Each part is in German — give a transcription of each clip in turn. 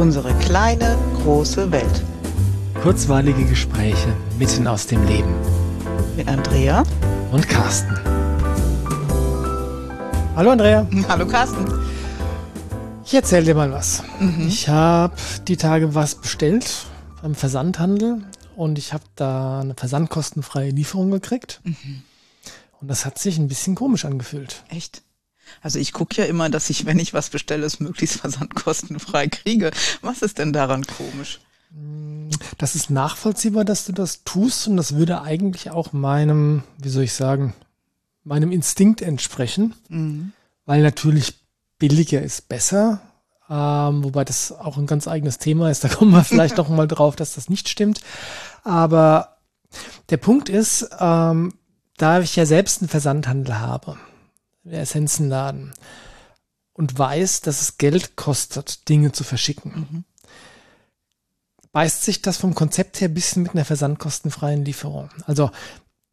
Unsere kleine, große Welt. Kurzweilige Gespräche mitten aus dem Leben. Mit Andrea und Carsten. Hallo Andrea. Hallo Carsten. Ich erzähle dir mal was. Mhm. Ich habe die Tage was bestellt beim Versandhandel und ich habe da eine versandkostenfreie Lieferung gekriegt. Mhm. Und das hat sich ein bisschen komisch angefühlt. Echt? Also ich gucke ja immer, dass ich, wenn ich was bestelle, es möglichst versandkostenfrei kriege. Was ist denn daran komisch? Das ist nachvollziehbar, dass du das tust und das würde eigentlich auch meinem, wie soll ich sagen, meinem Instinkt entsprechen, mhm. weil natürlich billiger ist besser, ähm, wobei das auch ein ganz eigenes Thema ist. Da kommen wir vielleicht noch mal drauf, dass das nicht stimmt. Aber der Punkt ist, ähm, da ich ja selbst einen Versandhandel habe, Essenzenladen, und weiß, dass es Geld kostet, Dinge zu verschicken, mhm. beißt sich das vom Konzept her ein bisschen mit einer versandkostenfreien Lieferung. Also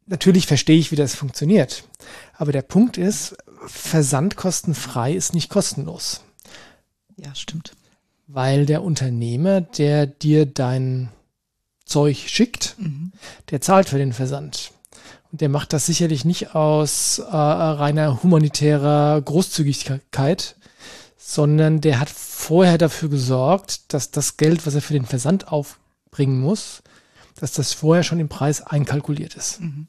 natürlich verstehe ich, wie das funktioniert. Aber der Punkt ist, versandkostenfrei ist nicht kostenlos. Ja, stimmt. Weil der Unternehmer, der dir dein Zeug schickt, mhm. der zahlt für den Versand. Und der macht das sicherlich nicht aus äh, reiner humanitärer Großzügigkeit, sondern der hat vorher dafür gesorgt, dass das Geld, was er für den Versand aufbringen muss, dass das vorher schon im Preis einkalkuliert ist. Mhm.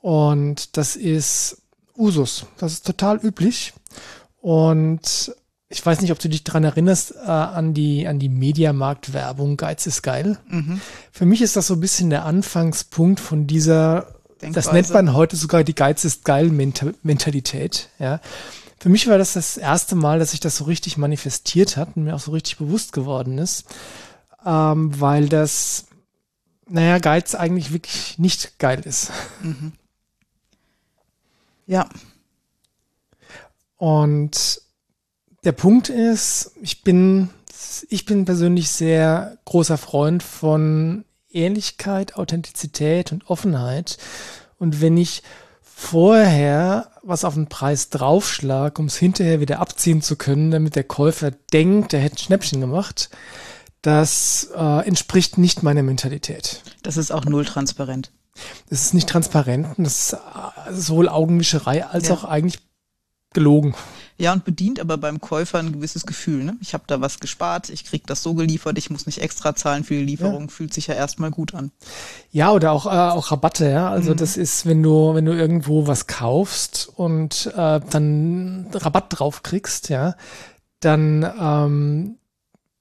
Und das ist Usus. Das ist total üblich. Und ich weiß nicht, ob du dich daran erinnerst, äh, an die, an die Mediamarkt-Werbung Geiz ist geil. Mhm. Für mich ist das so ein bisschen der Anfangspunkt von dieser Denkweise. Das nennt man heute sogar die Geiz ist geil Mentalität. Ja. Für mich war das das erste Mal, dass sich das so richtig manifestiert hat und mir auch so richtig bewusst geworden ist, ähm, weil das, naja, Geiz eigentlich wirklich nicht geil ist. Mhm. Ja. Und der Punkt ist, ich bin, ich bin persönlich sehr großer Freund von Ehrlichkeit, Authentizität und Offenheit. Und wenn ich vorher was auf den Preis draufschlag, um es hinterher wieder abziehen zu können, damit der Käufer denkt, er hätte ein Schnäppchen gemacht, das äh, entspricht nicht meiner Mentalität. Das ist auch null transparent. Das ist nicht transparent, das ist äh, sowohl Augenwischerei als ja. auch eigentlich gelogen. Ja, und bedient aber beim Käufer ein gewisses Gefühl. Ne? Ich habe da was gespart, ich krieg das so geliefert, ich muss nicht extra zahlen für die Lieferung, ja. fühlt sich ja erstmal gut an. Ja, oder auch, äh, auch Rabatte, ja. Also mhm. das ist, wenn du, wenn du irgendwo was kaufst und äh, dann Rabatt drauf kriegst, ja, dann ähm,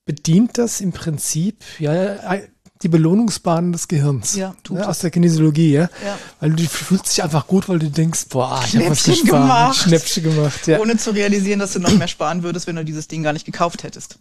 bedient das im Prinzip ja die Belohnungsbahnen des Gehirns. Ja, tut ne, aus der Kinesiologie, ja? ja. Weil du fühlst dich einfach gut, weil du denkst, boah, ich habe was gespart, gemacht. Schnäppchen gemacht, ja. Ohne zu realisieren, dass du noch mehr sparen würdest, wenn du dieses Ding gar nicht gekauft hättest.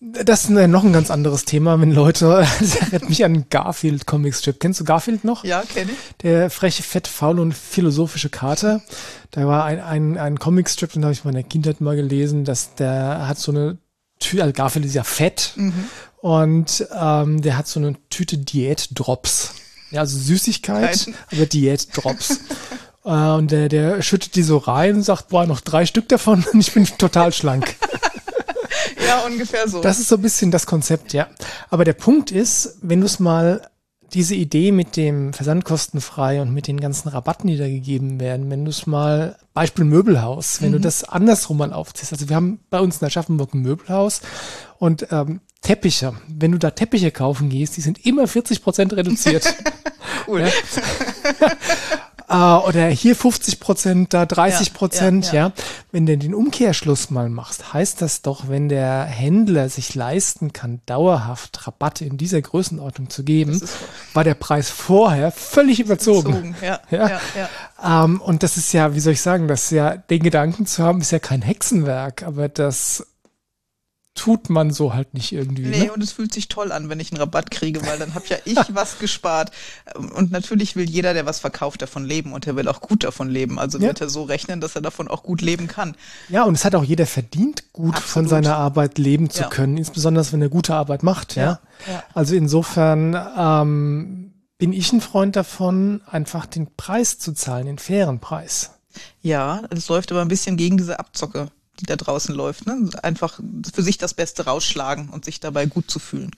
Das ist noch ein ganz anderes Thema, wenn Leute, das erinnert mich an Garfield Strip. Kennst du Garfield noch? Ja, kenne ich. Der freche, fett, faul und philosophische Kater. Da war ein, ein, ein Comicstrip, den habe ich in meiner Kindheit mal gelesen, dass der hat so eine Tür, also Garfield ist ja fett mhm. Und ähm, der hat so eine Tüte Diät-Drops. Ja, also Süßigkeit, Nein. aber Diät-Drops. äh, und der, der schüttet die so rein und sagt, boah, noch drei Stück davon und ich bin total schlank. ja, ungefähr so. Das ist so ein bisschen das Konzept, ja. Aber der Punkt ist, wenn du es mal diese Idee mit dem Versandkostenfrei und mit den ganzen Rabatten, die da gegeben werden, wenn du es mal, Beispiel Möbelhaus, wenn mhm. du das andersrum mal aufziehst. Also wir haben bei uns in Aschaffenburg ein Möbelhaus und ähm, Teppiche, wenn du da Teppiche kaufen gehst, die sind immer 40 Prozent reduziert. cool. Ja? äh, oder hier 50 Prozent, da 30 Prozent, ja, ja, ja, Wenn du den Umkehrschluss mal machst, heißt das doch, wenn der Händler sich leisten kann, dauerhaft Rabatte in dieser Größenordnung zu geben, war der Preis vorher völlig überzogen. überzogen. Ja, ja. ja, ja. Ähm, und das ist ja, wie soll ich sagen, das ist ja, den Gedanken zu haben, ist ja kein Hexenwerk, aber das tut man so halt nicht irgendwie. Nee, ne? und es fühlt sich toll an, wenn ich einen Rabatt kriege, weil dann habe ja ich was gespart. Und natürlich will jeder, der was verkauft, davon leben und er will auch gut davon leben. Also ja. wird er so rechnen, dass er davon auch gut leben kann. Ja, und es hat auch jeder verdient, gut Absolut. von seiner Arbeit leben zu ja. können, insbesondere wenn er gute Arbeit macht. Ja. ja. Also insofern ähm, bin ich ein Freund davon, einfach den Preis zu zahlen, den fairen Preis. Ja, es läuft aber ein bisschen gegen diese Abzocke die da draußen läuft. Ne? Einfach für sich das Beste rausschlagen und sich dabei gut zu fühlen.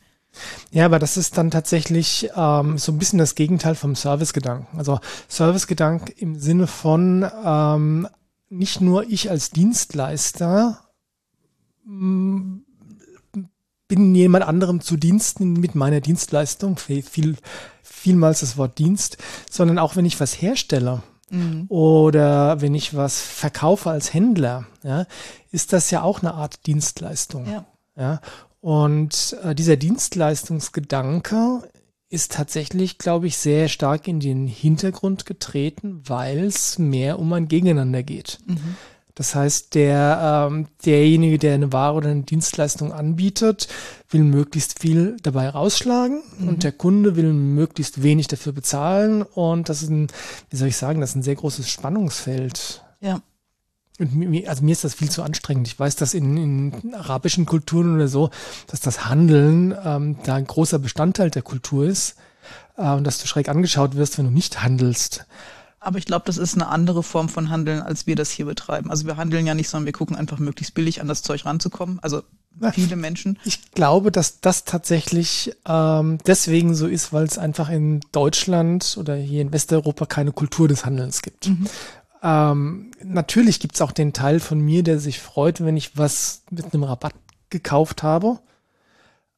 Ja, aber das ist dann tatsächlich ähm, so ein bisschen das Gegenteil vom Servicegedanken. Also Servicegedanken im Sinne von ähm, nicht nur ich als Dienstleister mm, bin jemand anderem zu Diensten mit meiner Dienstleistung, viel, vielmals das Wort Dienst, sondern auch wenn ich was herstelle mhm. oder wenn ich was verkaufe als Händler, ja, ist das ja auch eine Art Dienstleistung. Ja. ja. Und äh, dieser Dienstleistungsgedanke ist tatsächlich, glaube ich, sehr stark in den Hintergrund getreten, weil es mehr um ein Gegeneinander geht. Mhm. Das heißt, der, ähm, derjenige, der eine Ware oder eine Dienstleistung anbietet, will möglichst viel dabei rausschlagen mhm. und der Kunde will möglichst wenig dafür bezahlen. Und das ist ein, wie soll ich sagen, das ist ein sehr großes Spannungsfeld. Ja. Und mir, also mir ist das viel zu anstrengend. Ich weiß, dass in, in arabischen Kulturen oder so, dass das Handeln ähm, da ein großer Bestandteil der Kultur ist äh, und dass du schräg angeschaut wirst, wenn du nicht handelst. Aber ich glaube, das ist eine andere Form von Handeln, als wir das hier betreiben. Also wir handeln ja nicht, sondern wir gucken einfach möglichst billig an das Zeug ranzukommen. Also viele Menschen. Ich glaube, dass das tatsächlich ähm, deswegen so ist, weil es einfach in Deutschland oder hier in Westeuropa keine Kultur des Handelns gibt. Mhm. Ähm, natürlich gibt es auch den Teil von mir, der sich freut, wenn ich was mit einem Rabatt gekauft habe.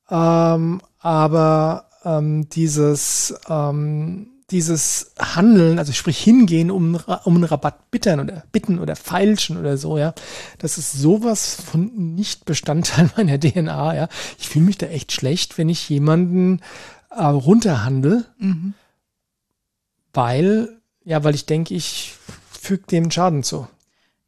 Ähm, aber ähm, dieses ähm, dieses Handeln, also sprich hingehen, um, um einen Rabatt bittern oder bitten oder feilschen oder so, ja, das ist sowas von nicht Bestandteil meiner DNA, ja. Ich fühle mich da echt schlecht, wenn ich jemanden äh, runterhandel, mhm. weil, ja, weil ich denke, ich füge dem Schaden zu.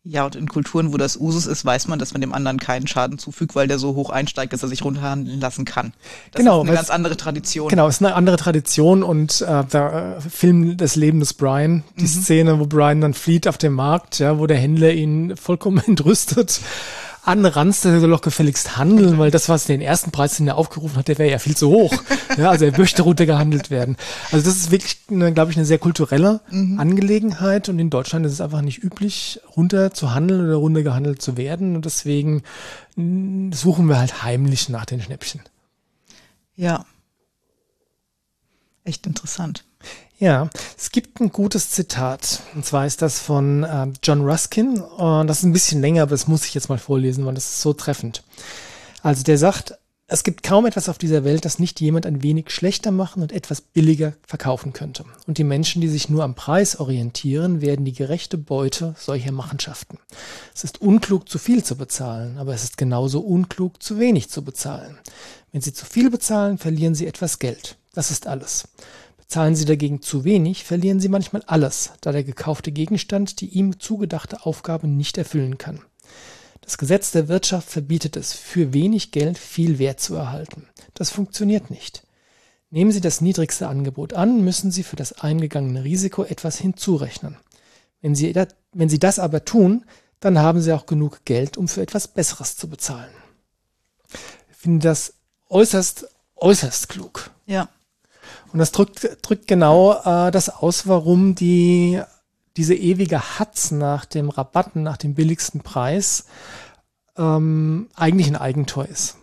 Ja, und in Kulturen, wo das Usus ist, weiß man, dass man dem anderen keinen Schaden zufügt, weil der so hoch einsteigt, dass er sich runterhandeln lassen kann. Das genau, ist eine ganz andere Tradition. Genau, ist eine andere Tradition und äh, der äh, Film Das Leben des Brian, die mhm. Szene, wo Brian dann flieht auf dem Markt, ja, wo der Händler ihn vollkommen entrüstet anranzt, der soll doch gefälligst handeln, weil das, was den ersten Preis, den er aufgerufen hat, der wäre ja viel zu hoch. ja, also er möchte runtergehandelt werden. Also das ist wirklich, glaube ich, eine sehr kulturelle mhm. Angelegenheit und in Deutschland ist es einfach nicht üblich, runter zu handeln oder runtergehandelt zu werden und deswegen mm, suchen wir halt heimlich nach den Schnäppchen. Ja. Echt interessant. Ja, es gibt ein gutes Zitat. Und zwar ist das von äh, John Ruskin. Und das ist ein bisschen länger, aber das muss ich jetzt mal vorlesen, weil das ist so treffend. Also der sagt, es gibt kaum etwas auf dieser Welt, das nicht jemand ein wenig schlechter machen und etwas billiger verkaufen könnte. Und die Menschen, die sich nur am Preis orientieren, werden die gerechte Beute solcher Machenschaften. Es ist unklug, zu viel zu bezahlen, aber es ist genauso unklug, zu wenig zu bezahlen. Wenn sie zu viel bezahlen, verlieren sie etwas Geld. Das ist alles. Zahlen Sie dagegen zu wenig, verlieren Sie manchmal alles, da der gekaufte Gegenstand die ihm zugedachte Aufgabe nicht erfüllen kann. Das Gesetz der Wirtschaft verbietet es, für wenig Geld viel Wert zu erhalten. Das funktioniert nicht. Nehmen Sie das niedrigste Angebot an, müssen Sie für das eingegangene Risiko etwas hinzurechnen. Wenn Sie, wenn Sie das aber tun, dann haben Sie auch genug Geld, um für etwas Besseres zu bezahlen. Ich finde das äußerst, äußerst klug. Ja. Und das drückt, drückt genau äh, das aus, warum die diese ewige Hatz nach dem Rabatten, nach dem billigsten Preis ähm, eigentlich ein Eigentor ist.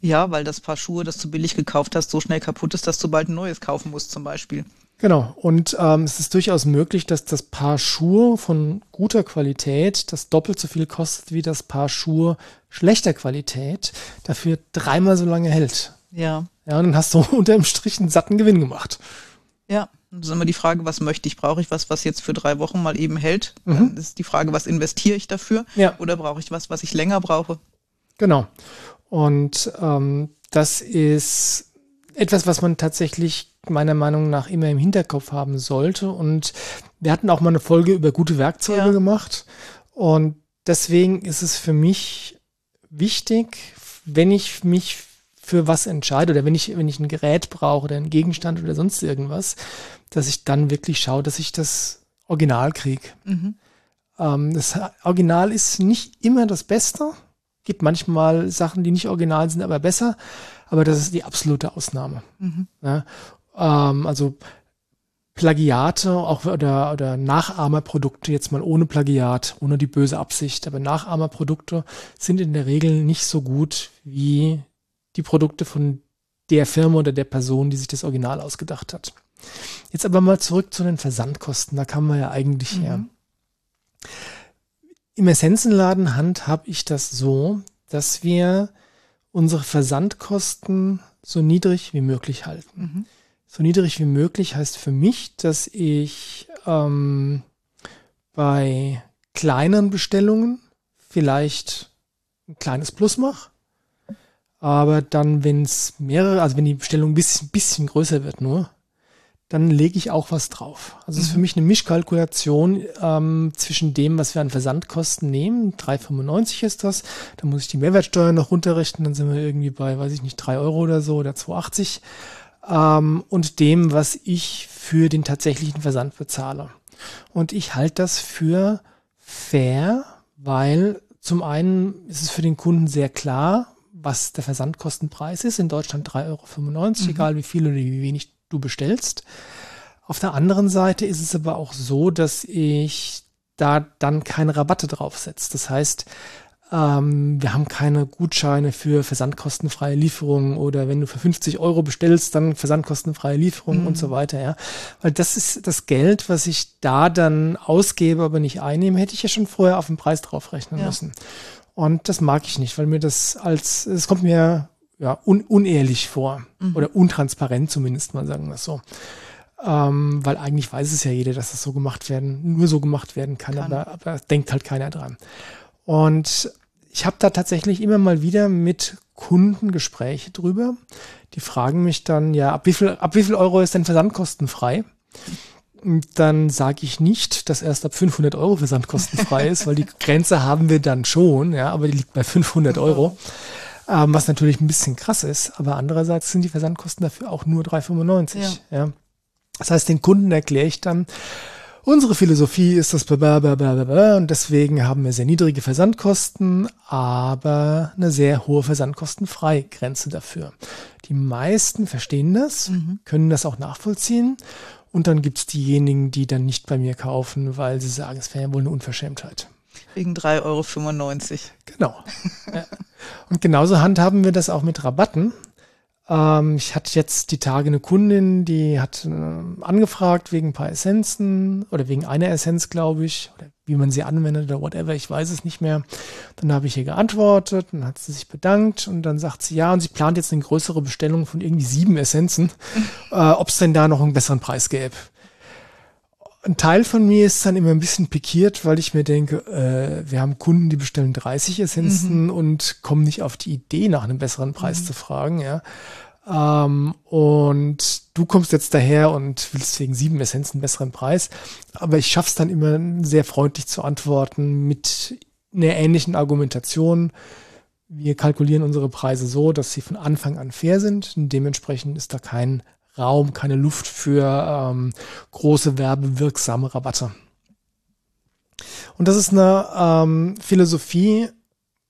Ja, weil das Paar Schuhe, das du billig gekauft hast, so schnell kaputt ist, dass du bald ein neues kaufen musst zum Beispiel. Genau. Und ähm, es ist durchaus möglich, dass das Paar Schuhe von guter Qualität das doppelt so viel kostet wie das Paar Schuhe schlechter Qualität, dafür dreimal so lange hält. Ja. Ja, und dann hast du unter dem Strich einen satten Gewinn gemacht. Ja, das ist immer die Frage, was möchte ich? Brauche ich was, was jetzt für drei Wochen mal eben hält? Mhm. Dann ist die Frage, was investiere ich dafür? Ja. Oder brauche ich was, was ich länger brauche? Genau. Und ähm, das ist etwas, was man tatsächlich meiner Meinung nach immer im Hinterkopf haben sollte. Und wir hatten auch mal eine Folge über gute Werkzeuge ja. gemacht. Und deswegen ist es für mich wichtig, wenn ich mich für was entscheide oder wenn ich, wenn ich ein Gerät brauche oder einen Gegenstand oder sonst irgendwas, dass ich dann wirklich schaue, dass ich das Original kriege. Mhm. Ähm, das Original ist nicht immer das Beste. Gibt manchmal Sachen, die nicht original sind, aber besser. Aber das ist die absolute Ausnahme. Mhm. Ja, ähm, also Plagiate auch oder, oder Nachahmerprodukte, jetzt mal ohne Plagiat, ohne die böse Absicht, aber Nachahmerprodukte sind in der Regel nicht so gut wie die Produkte von der Firma oder der Person, die sich das Original ausgedacht hat. Jetzt aber mal zurück zu den Versandkosten, da kann man ja eigentlich mhm. her. Im Essenzenladen handhab ich das so, dass wir unsere Versandkosten so niedrig wie möglich halten. Mhm. So niedrig wie möglich heißt für mich, dass ich ähm, bei kleinen Bestellungen vielleicht ein kleines Plus mache. Aber dann, wenn es mehrere, also wenn die Bestellung ein bisschen, bisschen größer wird nur, dann lege ich auch was drauf. Also es mhm. ist für mhm. mich eine Mischkalkulation ähm, zwischen dem, was wir an Versandkosten nehmen. 3,95 ist das. Da muss ich die Mehrwertsteuer noch runterrechnen. Dann sind wir irgendwie bei, weiß ich nicht, 3 Euro oder so oder 2,80. Ähm, und dem, was ich für den tatsächlichen Versand bezahle. Und ich halte das für fair, weil zum einen ist es für den Kunden sehr klar, was der Versandkostenpreis ist. In Deutschland 3,95 Euro, mhm. egal wie viel oder wie wenig du bestellst. Auf der anderen Seite ist es aber auch so, dass ich da dann keine Rabatte draufsetze. Das heißt, ähm, wir haben keine Gutscheine für versandkostenfreie Lieferungen oder wenn du für 50 Euro bestellst, dann versandkostenfreie Lieferungen mhm. und so weiter, ja. Weil das ist das Geld, was ich da dann ausgebe, aber nicht einnehme, hätte ich ja schon vorher auf den Preis draufrechnen ja. müssen. Und das mag ich nicht, weil mir das als, es kommt mir ja, un unehrlich vor mhm. oder untransparent zumindest mal sagen wir es so. Ähm, weil eigentlich weiß es ja jeder, dass das so gemacht werden, nur so gemacht werden kann, kann. Aber, aber denkt halt keiner dran. Und ich habe da tatsächlich immer mal wieder mit Kunden Gespräche drüber. Die fragen mich dann, ja, ab wie viel, ab wie viel Euro ist denn versandkostenfrei? Und dann sage ich nicht, dass erst ab 500 Euro versandkostenfrei ist, weil die Grenze haben wir dann schon, ja, aber die liegt bei 500 Euro ähm, was natürlich ein bisschen krass ist, aber andererseits sind die Versandkosten dafür auch nur 3,95. Ja. ja. Das heißt, den Kunden erkläre ich dann, unsere Philosophie ist das blablabla und deswegen haben wir sehr niedrige Versandkosten, aber eine sehr hohe Versandkostenfreigrenze dafür. Die meisten verstehen das, mhm. können das auch nachvollziehen und dann gibt es diejenigen, die dann nicht bei mir kaufen, weil sie sagen, es wäre ja wohl eine Unverschämtheit. Wegen 3,95 Euro. Genau. ja. Und genauso handhaben wir das auch mit Rabatten. Ähm, ich hatte jetzt die Tage eine Kundin, die hat äh, angefragt wegen ein paar Essenzen oder wegen einer Essenz, glaube ich, oder wie man sie anwendet oder whatever, ich weiß es nicht mehr. Dann habe ich ihr geantwortet, dann hat sie sich bedankt und dann sagt sie ja und sie plant jetzt eine größere Bestellung von irgendwie sieben Essenzen, äh, ob es denn da noch einen besseren Preis gäbe ein Teil von mir ist dann immer ein bisschen pikiert, weil ich mir denke, äh, wir haben Kunden, die bestellen 30 Essenzen mhm. und kommen nicht auf die Idee, nach einem besseren Preis mhm. zu fragen, ja. Ähm, und du kommst jetzt daher und willst wegen sieben Essenzen einen besseren Preis. Aber ich schaff's dann immer sehr freundlich zu antworten mit einer ähnlichen Argumentation. Wir kalkulieren unsere Preise so, dass sie von Anfang an fair sind. Und dementsprechend ist da kein Raum, keine Luft für ähm, große werbewirksame Rabatte. Und das ist eine ähm, Philosophie.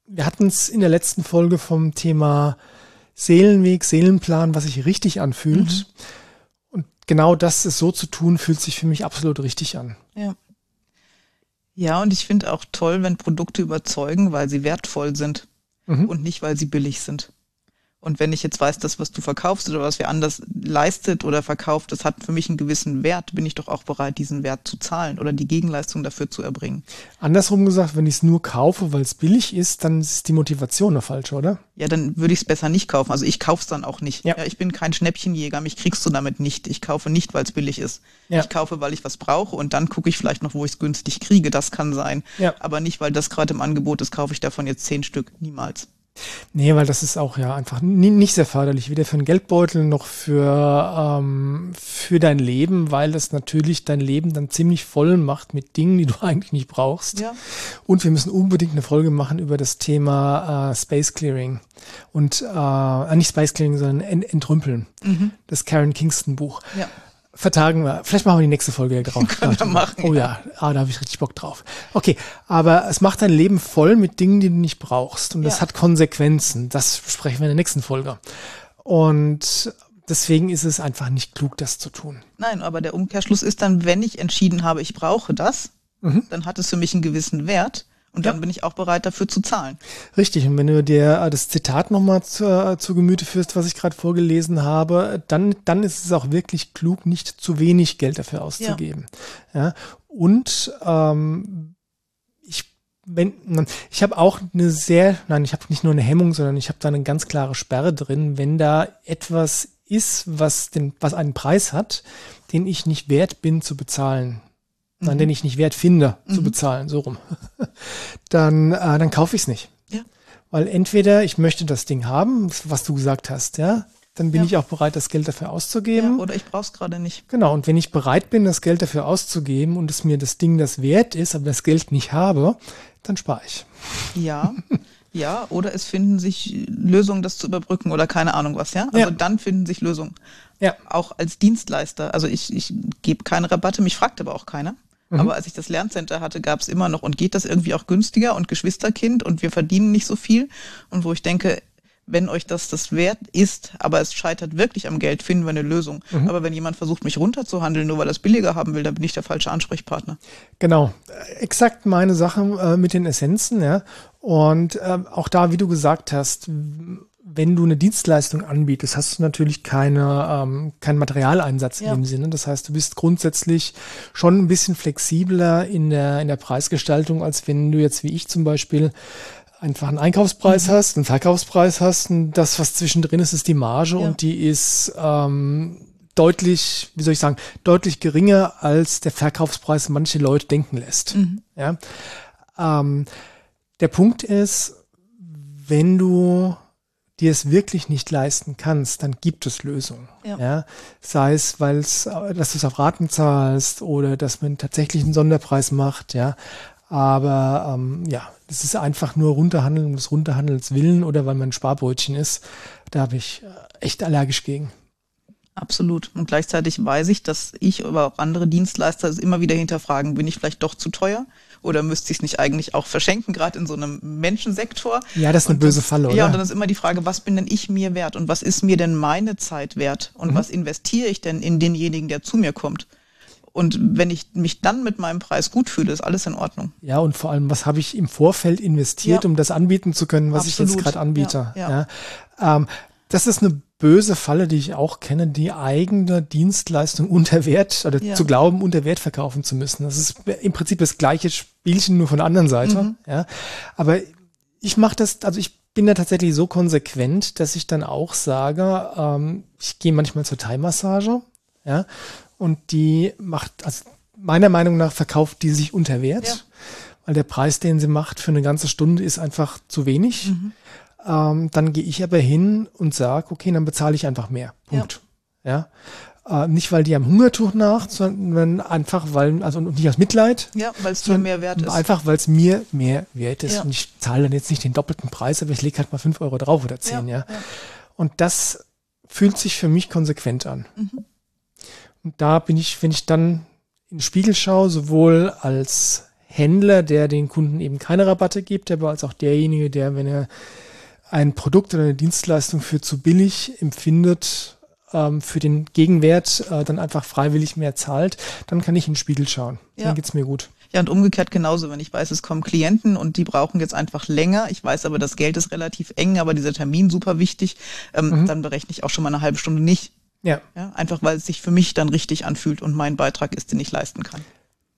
Wir hatten es in der letzten Folge vom Thema Seelenweg, Seelenplan, was sich richtig anfühlt. Mhm. Und genau das ist so zu tun, fühlt sich für mich absolut richtig an. Ja. Ja, und ich finde auch toll, wenn Produkte überzeugen, weil sie wertvoll sind mhm. und nicht, weil sie billig sind. Und wenn ich jetzt weiß, das, was du verkaufst oder was wer anders leistet oder verkauft, das hat für mich einen gewissen Wert, bin ich doch auch bereit, diesen Wert zu zahlen oder die Gegenleistung dafür zu erbringen. Andersrum gesagt, wenn ich es nur kaufe, weil es billig ist, dann ist die Motivation eine falsche, oder? Ja, dann würde ich es besser nicht kaufen. Also ich kaufe es dann auch nicht. Ja. ja. ich bin kein Schnäppchenjäger, mich kriegst du damit nicht. Ich kaufe nicht, weil es billig ist. Ja. Ich kaufe, weil ich was brauche und dann gucke ich vielleicht noch, wo ich es günstig kriege. Das kann sein. Ja. Aber nicht, weil das gerade im Angebot ist, kaufe ich davon jetzt zehn Stück. Niemals. Nee, weil das ist auch ja einfach nicht sehr förderlich, weder für den Geldbeutel noch für, ähm, für dein Leben, weil das natürlich dein Leben dann ziemlich voll macht mit Dingen, die du eigentlich nicht brauchst. Ja. Und wir müssen unbedingt eine Folge machen über das Thema äh, Space Clearing. Und äh, nicht Space Clearing, sondern Entrümpeln. Mhm. Das Karen Kingston Buch. Ja vertagen wir. Vielleicht machen wir die nächste Folge drauf. Können wir machen. Oh ja, ah, da habe ich richtig Bock drauf. Okay, aber es macht dein Leben voll mit Dingen, die du nicht brauchst. Und das ja. hat Konsequenzen. Das besprechen wir in der nächsten Folge. Und deswegen ist es einfach nicht klug, das zu tun. Nein, aber der Umkehrschluss ist dann, wenn ich entschieden habe, ich brauche das, mhm. dann hat es für mich einen gewissen Wert. Und dann ja. bin ich auch bereit, dafür zu zahlen. Richtig. Und wenn du dir äh, das Zitat nochmal zu, äh, zu Gemüte führst, was ich gerade vorgelesen habe, dann, dann ist es auch wirklich klug, nicht zu wenig Geld dafür auszugeben. Ja. ja. Und ähm, ich, wenn, ich habe auch eine sehr, nein, ich habe nicht nur eine Hemmung, sondern ich habe da eine ganz klare Sperre drin, wenn da etwas ist, was den, was einen Preis hat, den ich nicht wert bin zu bezahlen mhm. den ich nicht wert finde, mhm. zu bezahlen, so rum, dann, äh, dann kaufe ich es nicht. Ja. Weil entweder ich möchte das Ding haben, was du gesagt hast, ja, dann bin ja. ich auch bereit, das Geld dafür auszugeben. Ja, oder ich brauche es gerade nicht. Genau, und wenn ich bereit bin, das Geld dafür auszugeben und es mir das Ding das wert ist, aber das Geld nicht habe, dann spare ich. Ja. Ja, oder es finden sich Lösungen, das zu überbrücken oder keine Ahnung was, ja. Also ja. dann finden sich Lösungen. Ja. Auch als Dienstleister. Also ich, ich gebe keine Rabatte, mich fragt aber auch keiner. Mhm. Aber als ich das Lerncenter hatte, gab es immer noch und geht das irgendwie auch günstiger und Geschwisterkind und wir verdienen nicht so viel. Und wo ich denke, wenn euch das das wert ist, aber es scheitert wirklich am Geld, finden wir eine Lösung. Mhm. Aber wenn jemand versucht, mich runterzuhandeln, nur weil er es billiger haben will, dann bin ich der falsche Ansprechpartner. Genau, exakt meine Sache äh, mit den Essenzen, ja. Und äh, auch da, wie du gesagt hast, wenn du eine Dienstleistung anbietest, hast du natürlich keine, ähm, keinen Materialeinsatz ja. in dem Sinne. Das heißt, du bist grundsätzlich schon ein bisschen flexibler in der, in der Preisgestaltung, als wenn du jetzt wie ich zum Beispiel einfach einen Einkaufspreis mhm. hast, einen Verkaufspreis hast und das, was zwischendrin ist, ist die Marge ja. und die ist ähm, deutlich, wie soll ich sagen, deutlich geringer, als der Verkaufspreis manche Leute denken lässt. Mhm. Ja? Ähm, der Punkt ist, wenn du dir es wirklich nicht leisten kannst, dann gibt es Lösungen. Ja. ja? Sei es, weil es, dass du es auf Raten zahlst oder dass man tatsächlich einen Sonderpreis macht, ja. Aber ähm, ja, es ist einfach nur runterhandeln um des Runterhandelns willen oder weil man ein Sparbrötchen ist. Da habe ich äh, echt allergisch gegen. Absolut. Und gleichzeitig weiß ich, dass ich oder auch andere Dienstleister es immer wieder hinterfragen, bin ich vielleicht doch zu teuer? Oder müsste ich es nicht eigentlich auch verschenken, gerade in so einem Menschensektor? Ja, das ist eine und böse Falle, oder? Ja, und dann ist immer die Frage, was bin denn ich mir wert und was ist mir denn meine Zeit wert und mhm. was investiere ich denn in denjenigen, der zu mir kommt? Und wenn ich mich dann mit meinem Preis gut fühle, ist alles in Ordnung. Ja, und vor allem, was habe ich im Vorfeld investiert, ja. um das anbieten zu können, was Absolut. ich jetzt gerade anbiete? Ja, ja. Ähm, das ist eine böse Falle, die ich auch kenne, die eigene Dienstleistung unter Wert oder ja. zu glauben, unter Wert verkaufen zu müssen. Das ist im Prinzip das gleiche Spielchen, nur von der anderen Seite. Mhm. Ja. Aber ich mache das, also ich bin da tatsächlich so konsequent, dass ich dann auch sage, ähm, ich gehe manchmal zur Thai-Massage, ja, und die macht, also meiner Meinung nach verkauft die sich unter Wert, ja. weil der Preis, den sie macht für eine ganze Stunde, ist einfach zu wenig. Mhm. Ähm, dann gehe ich aber hin und sage, okay, dann bezahle ich einfach mehr. Punkt. Ja. ja? Äh, nicht, weil die am Hungertuch nach, sondern einfach, weil, also nicht aus Mitleid. Ja, weil es mir mehr wert ist. Einfach, weil es mir mehr wert ist. Ja. Und ich zahle dann jetzt nicht den doppelten Preis, aber ich lege halt mal fünf Euro drauf oder zehn, ja. ja. Und das fühlt sich für mich konsequent an. Mhm. Und da bin ich, wenn ich dann in den Spiegel schaue, sowohl als Händler, der den Kunden eben keine Rabatte gibt, aber als auch derjenige, der, wenn er ein Produkt oder eine Dienstleistung für zu billig empfindet, ähm, für den Gegenwert äh, dann einfach freiwillig mehr zahlt, dann kann ich in den Spiegel schauen. Ja. Dann geht's mir gut. Ja, und umgekehrt genauso, wenn ich weiß, es kommen Klienten und die brauchen jetzt einfach länger. Ich weiß aber, das Geld ist relativ eng, aber dieser Termin super wichtig, ähm, mhm. dann berechne ich auch schon mal eine halbe Stunde nicht. Ja. ja. Einfach weil es sich für mich dann richtig anfühlt und mein Beitrag ist, den ich leisten kann.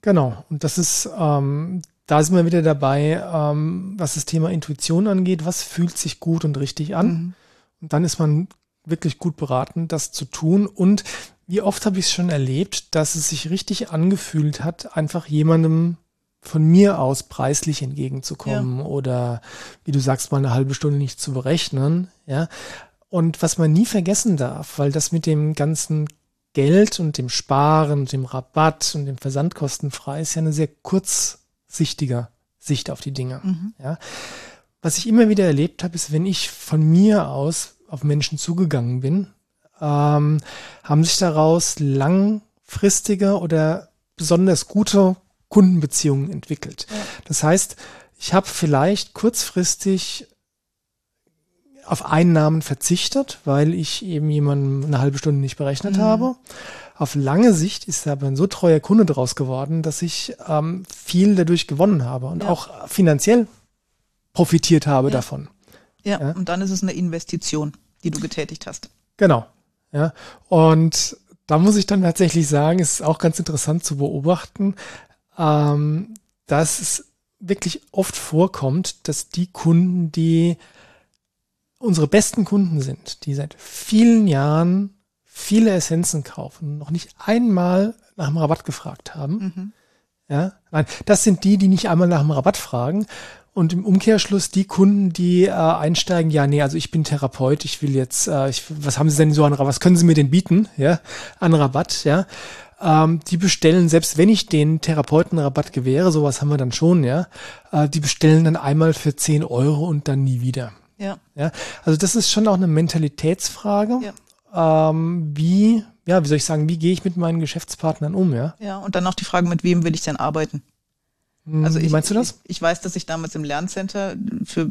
Genau. Und das ist ähm, da sind wir wieder dabei, ähm, was das Thema Intuition angeht. Was fühlt sich gut und richtig an? Mhm. Und dann ist man wirklich gut beraten, das zu tun. Und wie oft habe ich es schon erlebt, dass es sich richtig angefühlt hat, einfach jemandem von mir aus preislich entgegenzukommen ja. oder wie du sagst, mal eine halbe Stunde nicht zu berechnen. Ja. Und was man nie vergessen darf, weil das mit dem ganzen Geld und dem Sparen und dem Rabatt und dem Versandkostenfrei ist ja eine sehr kurz sichtiger Sicht auf die Dinge. Mhm. Ja. Was ich immer wieder erlebt habe, ist, wenn ich von mir aus auf Menschen zugegangen bin, ähm, haben sich daraus langfristige oder besonders gute Kundenbeziehungen entwickelt. Ja. Das heißt, ich habe vielleicht kurzfristig auf Einnahmen verzichtet, weil ich eben jemanden eine halbe Stunde nicht berechnet mhm. habe. Auf lange Sicht ist er aber ein so treuer Kunde draus geworden, dass ich ähm, viel dadurch gewonnen habe und ja. auch finanziell profitiert habe ja. davon. Ja, ja, und dann ist es eine Investition, die du getätigt hast. Genau. Ja, und da muss ich dann tatsächlich sagen, es ist auch ganz interessant zu beobachten, ähm, dass es wirklich oft vorkommt, dass die Kunden, die unsere besten Kunden sind, die seit vielen Jahren viele Essenzen kaufen, noch nicht einmal nach dem Rabatt gefragt haben. Mhm. Ja, nein, das sind die, die nicht einmal nach dem Rabatt fragen. Und im Umkehrschluss die Kunden, die äh, einsteigen, ja, nee, also ich bin Therapeut, ich will jetzt, äh, ich, was haben Sie denn so an Rabatt, was können Sie mir denn bieten, ja, an Rabatt, ja. Ähm, die bestellen, selbst wenn ich den Therapeuten Rabatt gewähre, sowas haben wir dann schon, ja, äh, die bestellen dann einmal für 10 Euro und dann nie wieder. Ja. ja. Also das ist schon auch eine Mentalitätsfrage. Ja. Ähm, wie, ja, wie soll ich sagen, wie gehe ich mit meinen Geschäftspartnern um, ja? Ja, und dann noch die Frage, mit wem will ich denn arbeiten? Hm, also ich, meinst du das? Ich, ich weiß, dass ich damals im Lerncenter für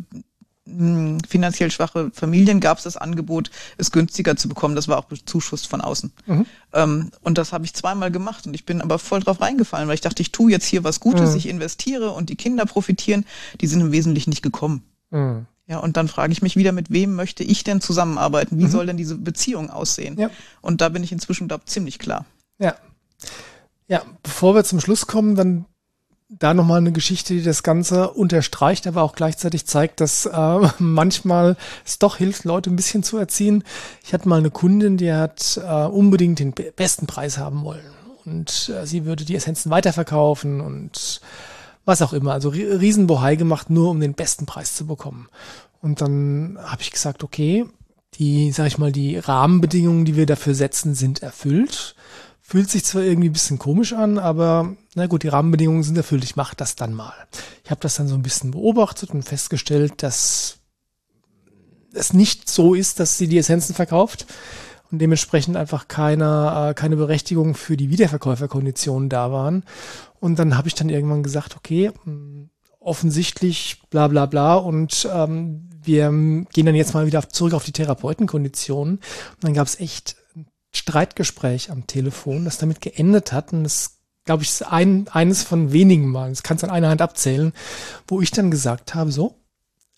hm, finanziell schwache Familien gab es das Angebot, es günstiger zu bekommen. Das war auch bezuschusst von außen. Mhm. Ähm, und das habe ich zweimal gemacht und ich bin aber voll drauf reingefallen, weil ich dachte, ich tue jetzt hier was Gutes, mhm. ich investiere und die Kinder profitieren. Die sind im Wesentlichen nicht gekommen. Mhm. Ja, und dann frage ich mich wieder, mit wem möchte ich denn zusammenarbeiten? Wie mhm. soll denn diese Beziehung aussehen? Ja. Und da bin ich inzwischen, glaube ziemlich klar. Ja. Ja, bevor wir zum Schluss kommen, dann da nochmal eine Geschichte, die das Ganze unterstreicht, aber auch gleichzeitig zeigt, dass äh, manchmal es doch hilft, Leute ein bisschen zu erziehen. Ich hatte mal eine Kundin, die hat äh, unbedingt den besten Preis haben wollen. Und äh, sie würde die Essenzen weiterverkaufen und was auch immer. Also Riesenbohai gemacht, nur um den besten Preis zu bekommen. Und dann habe ich gesagt, okay, die, sag ich mal, die Rahmenbedingungen, die wir dafür setzen, sind erfüllt. Fühlt sich zwar irgendwie ein bisschen komisch an, aber na gut, die Rahmenbedingungen sind erfüllt. Ich mache das dann mal. Ich habe das dann so ein bisschen beobachtet und festgestellt, dass es nicht so ist, dass sie die Essenzen verkauft und dementsprechend einfach keine, äh, keine Berechtigung für die Wiederverkäuferkonditionen da waren. Und dann habe ich dann irgendwann gesagt, okay, hm, offensichtlich bla bla bla und ähm, wir gehen dann jetzt mal wieder zurück auf die Therapeutenkonditionen. Und dann gab es echt Streitgespräch am Telefon, das damit geendet hat. Und das, glaube ich, ist ein, eines von wenigen Mal, das kannst du an einer Hand abzählen, wo ich dann gesagt habe, so,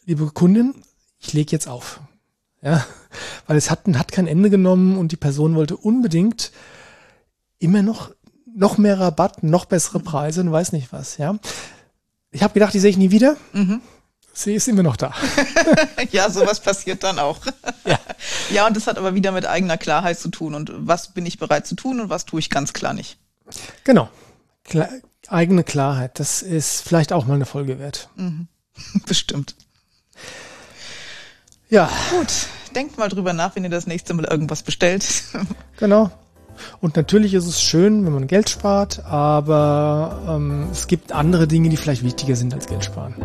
liebe Kundin, ich lege jetzt auf. Ja, weil es hat, hat kein Ende genommen und die Person wollte unbedingt immer noch, noch mehr Rabatt, noch bessere Preise und weiß nicht was, ja. Ich habe gedacht, die sehe ich nie wieder. Mhm. Sie ist immer noch da. ja, sowas passiert dann auch. Ja. ja, und das hat aber wieder mit eigener Klarheit zu tun. Und was bin ich bereit zu tun und was tue ich ganz klar nicht. Genau. Klar, eigene Klarheit, das ist vielleicht auch mal eine Folge wert. Mhm. Bestimmt. Ja. Gut, denkt mal drüber nach, wenn ihr das nächste Mal irgendwas bestellt. Genau. Und natürlich ist es schön, wenn man Geld spart, aber ähm, es gibt andere Dinge, die vielleicht wichtiger sind als Geld sparen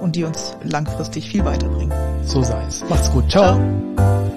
und die uns langfristig viel weiterbringen. So sei es. Macht's gut. Ciao. Ciao.